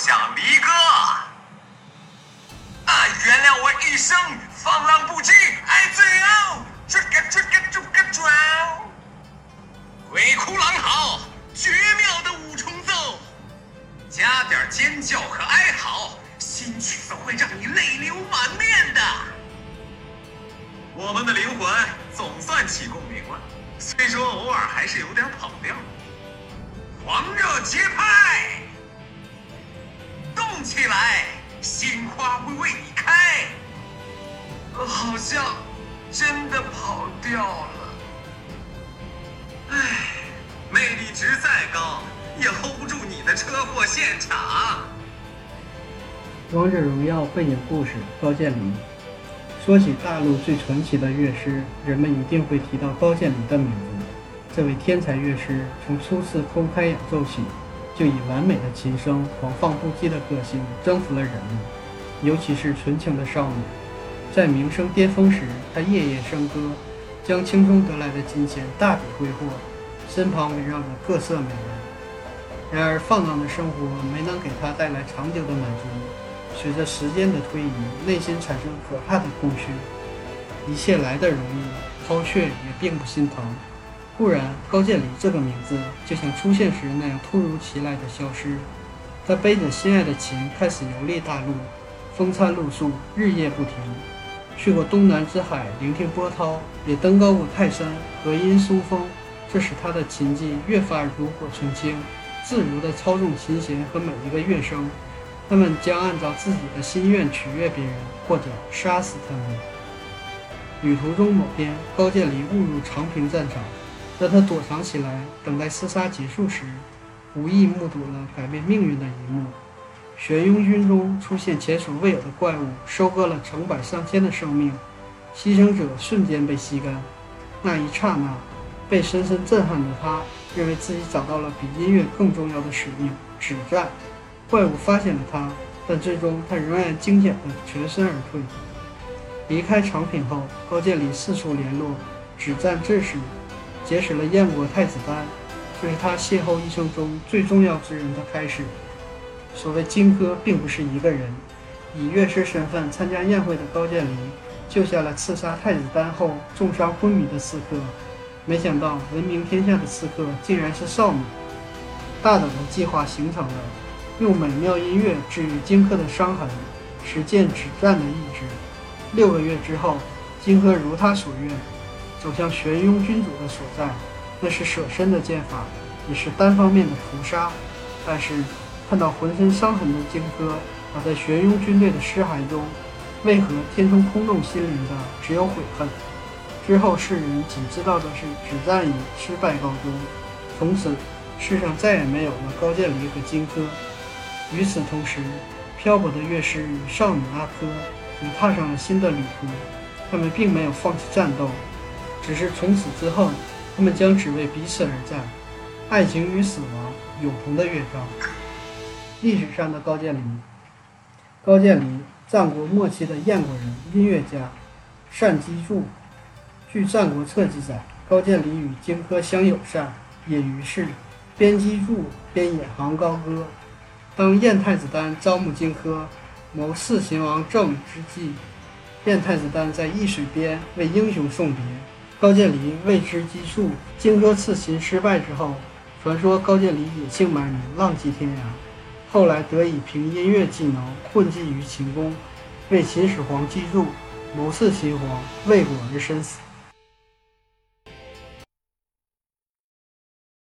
想离歌。啊，原谅我一生放浪不羁，爱自由，这个这个这个转。鬼哭狼嚎，绝妙的五重奏，加点尖叫和哀嚎，新曲子会让你泪流满面的。我们的灵魂总算起共鸣了，虽说偶尔还是有点跑调。狂热节拍，像真的跑掉了。唉，魅力值再高，也 hold 不住你的车祸现场。《王者荣耀》背景故事：高渐离。说起大陆最传奇的乐师，人们一定会提到高渐离的名字。这位天才乐师从初次公开演奏起，就以完美的琴声、狂放不羁的个性征服了人们，尤其是纯情的少女。在名声巅峰时，他夜夜笙歌，将轻松得来的金钱大笔挥霍，身旁围绕着各色美人。然而，放荡的生活没能给他带来长久的满足。随着时间的推移，内心产生可怕的空虚。一切来得容易，抛却也并不心疼。忽然，高渐离这个名字就像出现时那样突如其来的消失。他背着心爱的琴，开始游历大陆，风餐露宿，日夜不停。去过东南之海，聆听波涛；也登高过泰山，和音松风。这使他的琴技越发炉火纯青，自如地操纵琴弦和每一个乐声。他们将按照自己的心愿取悦别人，或者杀死他们。旅途中某天，高渐离误入长平战场，当他躲藏起来，等待厮杀结束时，无意目睹了改变命运的一幕：玄雍军中出现前所未有的怪物，收割了成百上千的生命，牺牲者瞬间被吸干。那一刹那，被深深震撼的他，认为自己找到了比音乐更重要的使命——止战。怪物发现了他，但最终他仍然惊险地全身而退。离开长平后，高渐离四处联络止战志士，结识了燕国太子丹，这是他邂逅一生中最重要之人的开始。所谓荆轲，并不是一个人。以乐师身份参加宴会的高渐离，救下了刺杀太子丹后重伤昏迷的刺客。没想到闻名天下的刺客竟然是少女。大胆的计划形成了。用美妙音乐治愈荆轲的伤痕，实践止战的意志。六个月之后，荆轲如他所愿，走向玄雍君主的所在。那是舍身的剑法，也是单方面的屠杀。但是，看到浑身伤痕的荆轲倒在玄雍军队的尸骸中，为何填充空洞心灵的只有悔恨？之后，世人仅知道的是只战以失败告终。从此，世上再也没有了高渐离和荆轲。与此同时，漂泊的乐师与少女阿珂也踏上了新的旅途。他们并没有放弃战斗，只是从此之后，他们将只为彼此而战。爱情与死亡，永恒的乐章。历史上的高渐离，高渐离，战国末期的燕国人，音乐家，善击筑。据《战国策》记载，高渐离与荆轲相友善，也于是边击筑边引吭高歌。当燕太子丹招募荆轲谋刺秦王政之际，燕太子丹在易水边为英雄送别。高渐离为之击筑。荆轲刺秦失败之后，传说高渐离野性蛮人，浪迹天涯。后来得以凭音乐技能混迹于秦宫，被秦始皇击筑，谋刺秦皇，未果而身死。